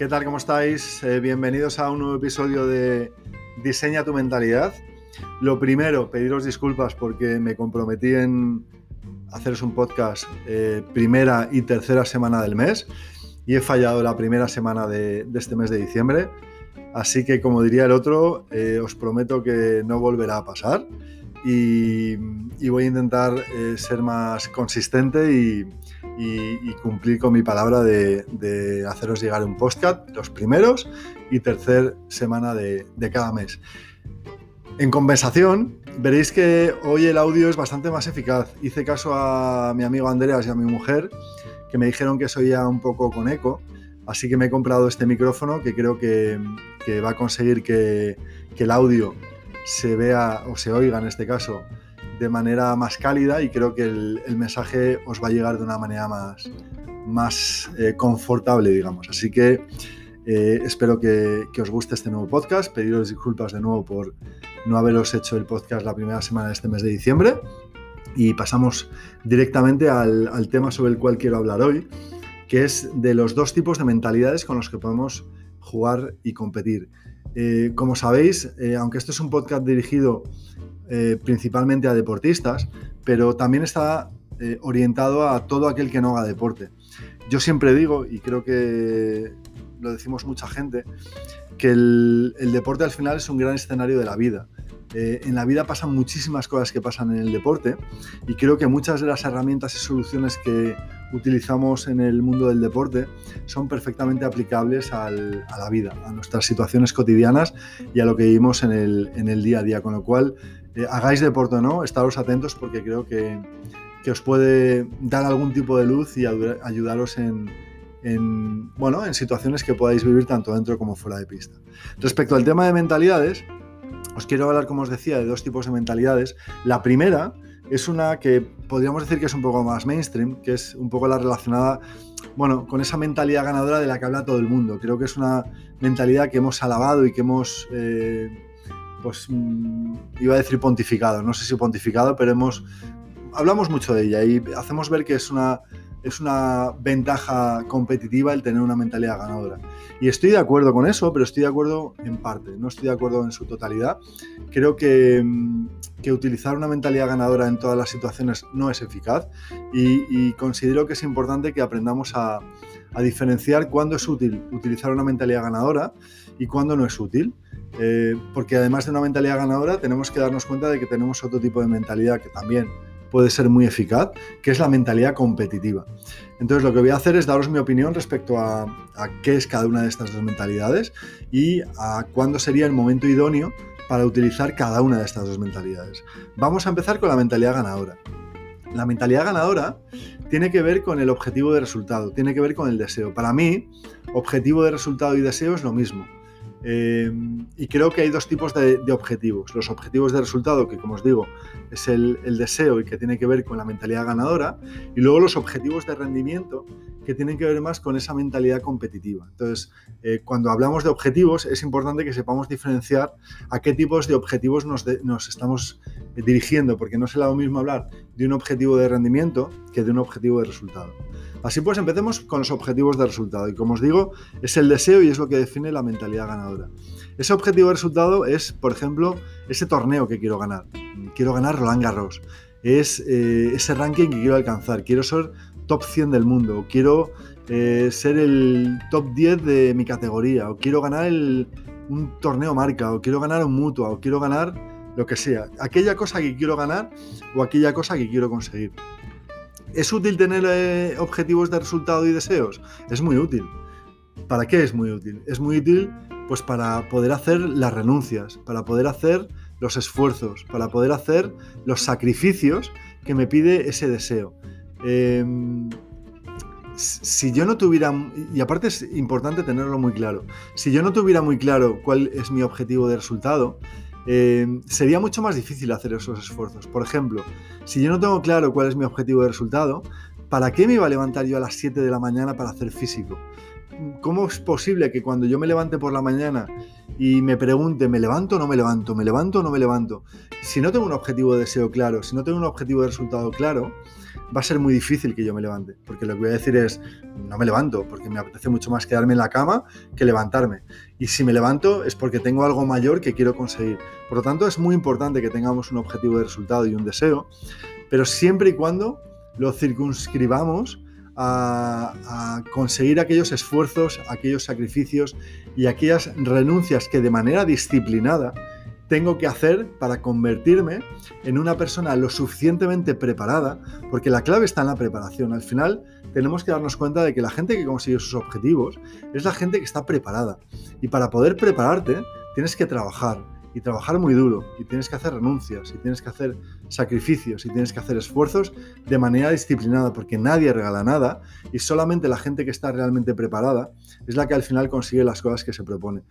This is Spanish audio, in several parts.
¿Qué tal? ¿Cómo estáis? Eh, bienvenidos a un nuevo episodio de Diseña tu mentalidad. Lo primero, pediros disculpas porque me comprometí en haceros un podcast eh, primera y tercera semana del mes y he fallado la primera semana de, este mes de diciembre. Así que, como diría el otro, eh, os prometo que no volverá a pasar y, voy a intentar ser más consistente y, cumplir con mi palabra de, haceros llegar un podcast los primeros y tercer semana de, cada mes. En conversación, veréis que hoy el audio es bastante más eficaz. Hice caso a mi amigo Andreas y a mi mujer, que me dijeron que soy ya un poco con eco, así que me he comprado este micrófono que creo que, va a conseguir que, el audio se vea o se oiga en este caso de manera más cálida y creo que el, mensaje os va a llegar de una manera más, más eh, confortable, digamos. Así que eh, espero que, os guste este nuevo podcast. Pediros disculpas de nuevo por no haberos hecho el podcast la primera semana de este mes de diciembre. Y pasamos directamente al, tema sobre el cual quiero hablar hoy, que es de los dos tipos de mentalidades con los que podemos jugar y competir. Eh, como sabéis, aunque esto es un podcast dirigido principalmente a deportistas, pero también está orientado a todo aquel que no haga deporte. Yo siempre digo, y creo que lo decimos mucha gente, que el, deporte al final es un gran escenario de la vida. Eh, en la vida pasan muchísimas cosas que pasan en el deporte y creo que muchas de las herramientas y soluciones que utilizamos en el mundo del deporte son perfectamente aplicables a la vida, a nuestras situaciones cotidianas y a lo que vivimos en el, día a día. Con lo cual, eh, hagáis deporte o no, estaros atentos porque creo que, que os puede dar algún tipo de luz y ayudaros en, en, bueno, en situaciones que podáis vivir tanto dentro como fuera de pista. Respecto al tema de mentalidades, os quiero hablar, como os decía, de dos tipos de mentalidades. La primera es una que podríamos decir que es un poco más mainstream, que es un poco la relacionada, bueno, con esa mentalidad ganadora de la que habla todo el mundo. Creo que es una mentalidad que hemos alabado y que hemos, eh, pues, mm, iba a decir pontificado, no sé si pontificado, pero hemos, hablamos mucho de ella y hacemos ver que es una es una ventaja competitiva el tener una mentalidad ganadora. Y estoy de acuerdo con eso, pero estoy de acuerdo en parte, no estoy de acuerdo en su totalidad. Creo que, mm, utilizar una mentalidad ganadora en todas las situaciones no es eficaz y, considero que es importante que aprendamos a, diferenciar cuándo es útil utilizar una mentalidad ganadora y cuándo no es útil. Eh, porque además de una mentalidad ganadora tenemos que darnos cuenta de que tenemos otro tipo de mentalidad que también puede ser muy eficaz, que es la mentalidad competitiva. Entonces lo que voy a hacer es daros mi opinión respecto a, qué es cada una de estas dos mentalidades y a cuándo sería el momento idóneo para utilizar cada una de estas dos mentalidades. Vamos a empezar con la mentalidad ganadora. La mentalidad ganadora tiene que ver con el objetivo de resultado, tiene que ver con el deseo. Para mí, objetivo de resultado y deseo es lo mismo. Em, y creo que hay dos tipos de, objetivos. Los objetivos de resultado, que como os digo, es el, deseo y que tiene que ver con la mentalidad ganadora. Y luego los objetivos de rendimiento, que tienen que ver más con esa mentalidad competitiva. Entonces, eh, cuando hablamos de objetivos, es importante que sepamos diferenciar a qué tipos de objetivos nos, nos estamos eh, dirigiendo, porque no será lo mismo hablar de un objetivo de rendimiento que de un objetivo de resultado. Así pues, empecemos con los objetivos de resultado. Y como os digo, es el deseo y es lo que define la mentalidad ganadora. Ese objetivo de resultado es, por ejemplo, ese torneo que quiero ganar. Quiero ganar Roland Garros. Es eh, ese ranking que quiero alcanzar. Quiero ser top 100 del mundo. Quiero eh, ser el top 10 de mi categoría. O quiero ganar un torneo marca. O quiero ganar un mutua. O quiero ganar lo que sea. Aquella cosa que quiero ganar o aquella cosa que quiero conseguir. ¿Es útil tener eh, objetivos de resultado y deseos? Es muy útil. ¿Para qué es muy útil? Es muy útil pues para poder hacer las renuncias, para poder hacer los esfuerzos, para poder hacer los sacrificios que me pide ese deseo. Em, si yo no tuviera, y aparte es importante tenerlo muy claro, si yo no tuviera muy claro cuál es mi objetivo de resultado, eh, sería mucho más difícil hacer esos esfuerzos. Por ejemplo, si yo no tengo claro cuál es mi objetivo de resultado, ¿para qué me iba a levantar yo a las 7 de la mañana para hacer físico? ¿cómo es posible que cuando yo me levante por la mañana y me pregunte, ¿me levanto o no me levanto? ¿Me levanto o no me levanto? Si no tengo un objetivo de deseo claro, si no tengo un objetivo de resultado claro, va a ser muy difícil que yo me levante. Porque lo que voy a decir es, no me levanto, porque me apetece mucho más quedarme en la cama que levantarme. Y si me levanto es porque tengo algo mayor que quiero conseguir. Por lo tanto, es muy importante que tengamos un objetivo de resultado y un deseo, pero siempre y cuando lo circunscribamos a, conseguir aquellos esfuerzos, aquellos sacrificios y aquellas renuncias que de manera disciplinada tengo que hacer para convertirme en una persona lo suficientemente preparada, porque la clave está en la preparación. Al final tenemos que darnos cuenta de que la gente que consigue sus objetivos es la gente que está preparada. Y para poder prepararte tienes que trabajar, y trabajar muy duro y tienes que hacer renuncias y tienes que hacer sacrificios y tienes que hacer esfuerzos de manera disciplinada porque nadie regala nada y solamente la gente que está realmente preparada es la que al final consigue las cosas que se propone.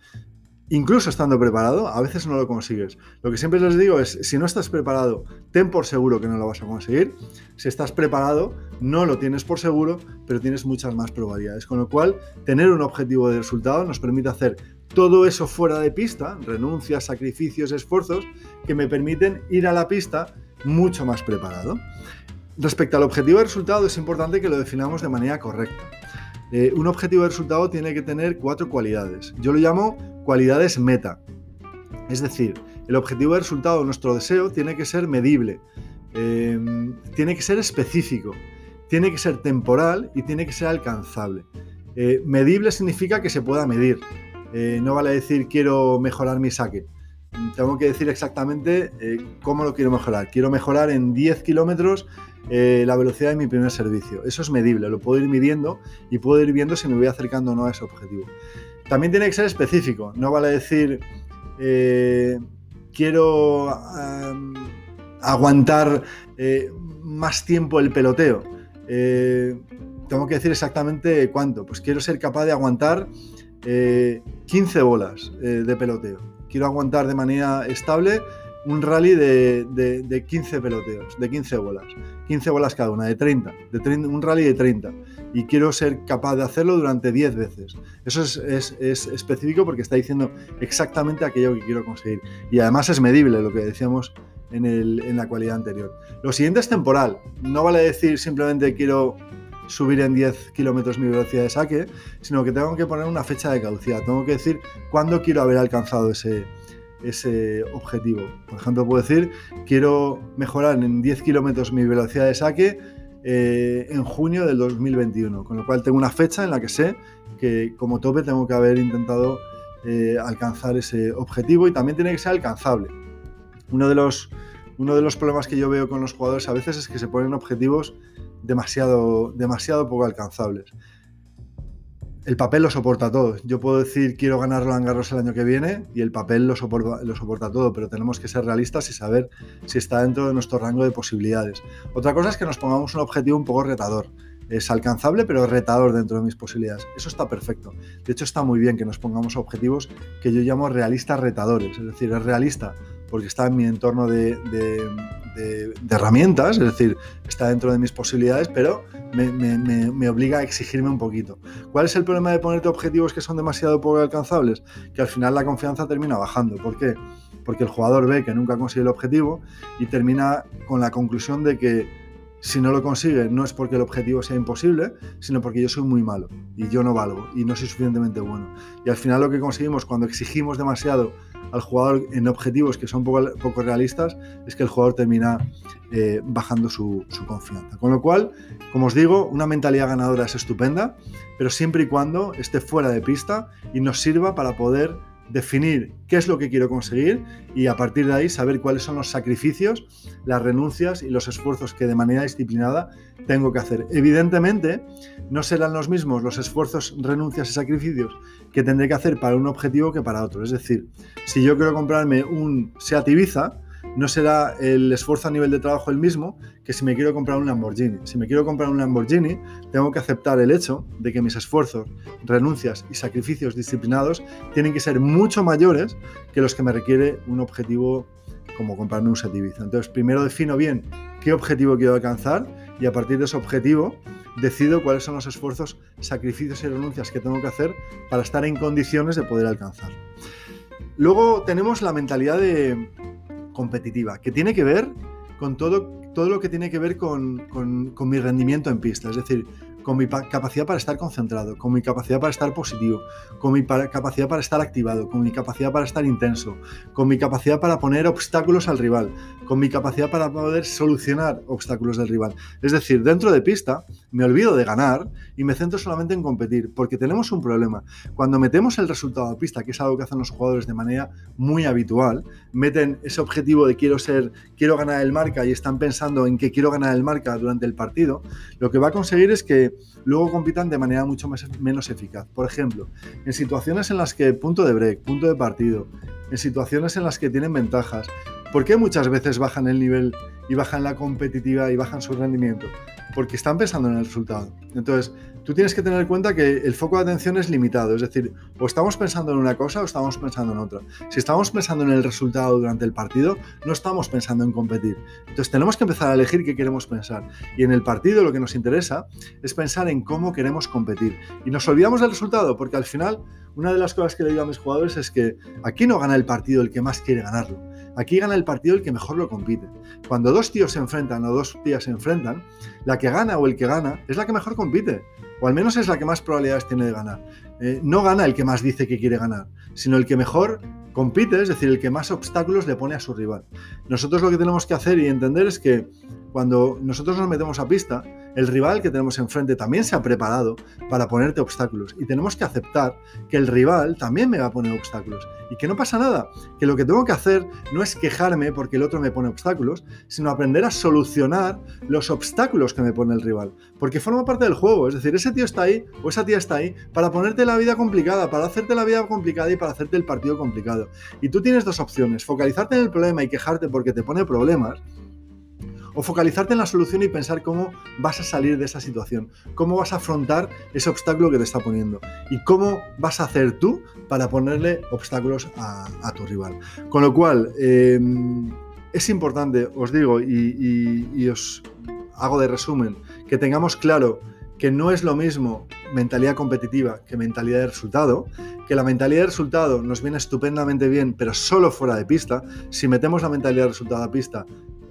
Incluso estando preparado, a veces no lo consigues. Lo que siempre les digo es, si no estás preparado, ten por seguro que no lo vas a conseguir. Si estás preparado, no lo tienes por seguro, pero tienes muchas más probabilidades. Con lo cual, tener un objetivo de resultado nos permite hacer todo eso fuera de pista, renuncias, sacrificios, esfuerzos, que me permiten ir a la pista mucho más preparado. Respecto al objetivo de resultado, es importante que lo definamos de manera correcta. Eh, un objetivo de resultado tiene que tener cuatro cualidades. Yo lo llamo cualidades meta. Es decir, el objetivo de resultado, nuestro deseo, tiene que ser medible, em, tiene que ser específico, tiene que ser temporal y tiene que ser alcanzable. Eh, medible significa que se pueda medir. Eh, no vale decir quiero mejorar mi saque. Tengo que decir exactamente eh, cómo lo quiero mejorar. Quiero mejorar en 10 kilómetros eh, la velocidad de mi primer servicio. Eso es medible, lo puedo ir midiendo y puedo ir viendo si me voy acercando o no a ese objetivo. También tiene que ser específico. No vale decir quiero aguantar más tiempo el peloteo. tengo que decir exactamente cuánto. Pues quiero ser capaz de aguantar 15 eh, bolas eh, de peloteo. Quiero aguantar de manera estable un rally de, 15 peloteos, de 15 bolas. 15 bolas cada una, de 30, de un rally de 30. Y quiero ser capaz de hacerlo durante 10 veces. Eso es, específico porque está diciendo exactamente aquello que quiero conseguir. Y además es medible, lo que decíamos en, en la cualidad anterior. Lo siguiente es temporal. No vale decir simplemente quiero subir en 10 kilómetros mi velocidad de saque, sino que tengo que poner una fecha de caducidad. Tengo que decir cuándo quiero haber alcanzado ese, ese objetivo. Por ejemplo, puedo decir, quiero mejorar en 10 kilómetros mi velocidad de saque eh, en junio del 2021, con lo cual tengo una fecha en la que sé que como tope tengo que haber intentado eh, alcanzar ese objetivo y también tiene que ser alcanzable. Uno de los uno de los problemas que yo veo con los jugadores a veces es que se ponen objetivos demasiado, demasiado poco alcanzables. El papel lo soporta todo. Yo puedo decir quiero ganar Roland Garros el año que viene y el papel lo soporta, lo soporta todo, pero tenemos que ser realistas y saber si está dentro de nuestro rango de posibilidades. Otra cosa es que nos pongamos un objetivo un poco retador es alcanzable, pero retador dentro de mis posibilidades. Eso está perfecto. De hecho, está muy bien que nos pongamos objetivos que yo llamo realistas retadores. Es decir, es realista porque está en mi entorno de, herramientas, es decir, está dentro de mis posibilidades, pero me, obliga a exigirme un poquito. ¿Cuál es el problema de ponerte objetivos que son demasiado poco alcanzables? Que al final la confianza termina bajando. ¿Por qué? Porque el jugador ve que nunca consigue el objetivo y termina con la conclusión de que si no lo consigue, no es porque el objetivo sea imposible, sino porque yo soy muy malo y yo no valgo y no soy suficientemente bueno. Y al final lo que conseguimos cuando exigimos demasiado al jugador en objetivos que son poco, poco realistas es que el jugador termina eh, bajando su, su confianza. Con lo cual, como os digo, una mentalidad ganadora es estupenda, pero siempre y cuando esté fuera de pista y nos sirva para poder definir qué es lo que quiero conseguir y a partir de ahí saber cuáles son los sacrificios, las renuncias y los esfuerzos que de manera disciplinada tengo que hacer. Evidentemente, no serán los mismos los esfuerzos, renuncias y sacrificios que tendré que hacer para un objetivo que para otro. Es decir, si yo quiero comprarme un Seat Ibiza, no será el esfuerzo a nivel de trabajo el mismo que si me quiero comprar un Lamborghini. Si me quiero comprar un Lamborghini, tengo que aceptar el hecho de que mis esfuerzos, renuncias y sacrificios disciplinados tienen que ser mucho mayores que los que me requiere un objetivo como comprarme un Ibiza. Entonces, primero defino bien qué objetivo quiero alcanzar y a partir de ese objetivo decido cuáles son los esfuerzos, sacrificios y renuncias que tengo que hacer para estar en condiciones de poder alcanzar. Luego tenemos la mentalidad de competitiva, que tiene que ver con todo, todo lo que tiene que ver con, con mi rendimiento en pista. Es decir, con mi capacidad para estar concentrado, con mi capacidad para estar positivo, con mi capacidad para estar activado, con mi capacidad para estar intenso, con mi capacidad para poner obstáculos al rival, con mi capacidad para poder solucionar obstáculos del rival. Es decir, dentro de pista me olvido de ganar y me centro solamente en competir, porque tenemos un problema. Cuando metemos el resultado a pista, que es algo que hacen los jugadores de manera muy habitual, meten ese objetivo de quiero ser, quiero ganar el marca y están pensando en que quiero ganar el marca durante el partido, lo que va a conseguir es que luego compitan de manera mucho más, menos eficaz. Por ejemplo, en situaciones en las que punto de break, punto de partido, en situaciones en las que tienen ventajas, ¿por qué muchas veces bajan el nivel y bajan la competitiva y bajan su rendimiento? Porque están pensando en el resultado. Entonces, tú tienes que tener en cuenta que el foco de atención es limitado, es decir, o estamos pensando en una cosa o estamos pensando en otra. Si estamos pensando en el resultado durante el partido, no estamos pensando en competir. Entonces tenemos que empezar a elegir qué queremos pensar. Y en el partido lo que nos interesa es pensar en cómo queremos competir. Y nos olvidamos del resultado, porque al final una de las cosas que le digo a mis jugadores es que aquí no gana el partido el que más quiere ganarlo. Aquí gana el partido el que mejor lo compite. Cuando dos tíos se enfrentan o dos tías se enfrentan, la que gana o el que gana es la que mejor compite o al menos es la que más probabilidades tiene de ganar. Eh, no gana el que más dice que quiere ganar, sino el que mejor compite, es decir, el que más obstáculos le pone a su rival. Nosotros lo que tenemos que hacer y entender es que cuando nosotros nos metemos a pista, el rival que tenemos enfrente también se ha preparado para ponerte obstáculos. Y tenemos que aceptar que el rival también me va a poner obstáculos. Y que no pasa nada, que lo que tengo que hacer no es quejarme porque el otro me pone obstáculos, sino aprender a solucionar los obstáculos que me pone el rival, porque forma parte del juego, es decir, ese tío está ahí o esa tía está ahí para ponerte la vida complicada, para hacerte la vida complicada y para hacerte el partido complicado. Y tú tienes dos opciones, focalizarte en el problema y quejarte porque te pone problemas, o focalizarte en la solución y pensar cómo vas a salir de esa situación, cómo vas a afrontar ese obstáculo que te está poniendo y cómo vas a hacer tú para ponerle obstáculos a, tu rival. Con lo cual, em, es importante, os digo, y, os hago de resumen, que tengamos claro que no es lo mismo mentalidad competitiva que mentalidad de resultado, que la mentalidad de resultado nos viene estupendamente bien, pero solo fuera de pista. Si metemos la mentalidad de resultado a pista,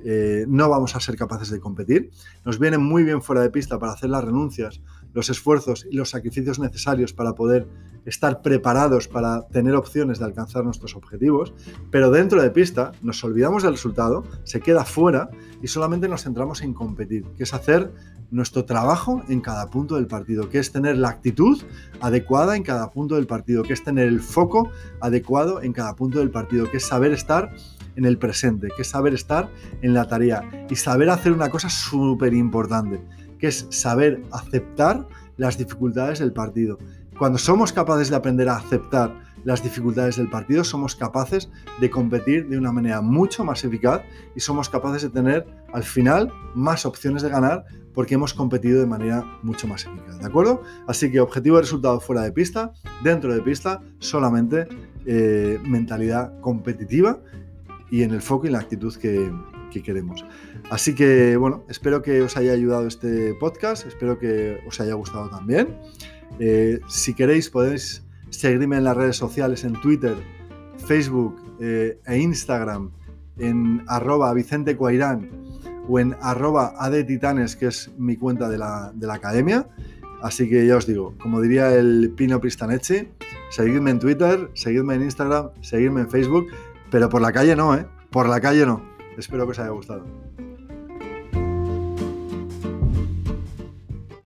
eh, no vamos a ser capaces de competir. Nos viene muy bien fuera de pista para hacer las renuncias, los esfuerzos y los sacrificios necesarios para poder estar preparados para tener opciones de alcanzar nuestros objetivos, pero dentro de pista nos olvidamos del resultado, se queda fuera y solamente nos centramos en competir, que es hacer nuestro trabajo en cada punto del partido, que es tener la actitud adecuada en cada punto del partido, que es tener el foco adecuado en cada punto del partido, que es saber estar en el presente, que es saber estar en la tarea y saber hacer una cosa súper importante, que es saber aceptar las dificultades del partido. Cuando somos capaces de aprender a aceptar las dificultades del partido, somos capaces de competir de una manera mucho más eficaz y somos capaces de tener al final más opciones de ganar porque hemos competido de manera mucho más eficaz. ¿De acuerdo? Así que objetivo de resultado fuera de pista, dentro de pista, solamente eh, mentalidad competitiva y en el foco y la actitud que, queremos. Así que, bueno, espero que os haya ayudado este podcast, espero que os haya gustado también. Eh, si queréis, podéis seguirme en las redes sociales, en Twitter, Facebook eh, e Instagram, en arroba Vicente o en arroba adetitanes, que es mi cuenta de la, de la academia. Así que ya os digo, como diría el Pino Pristaneche, seguidme en Twitter, seguidme en Instagram, seguidme en Facebook pero por la calle no, ¿eh? Por la calle no. Espero que os haya gustado.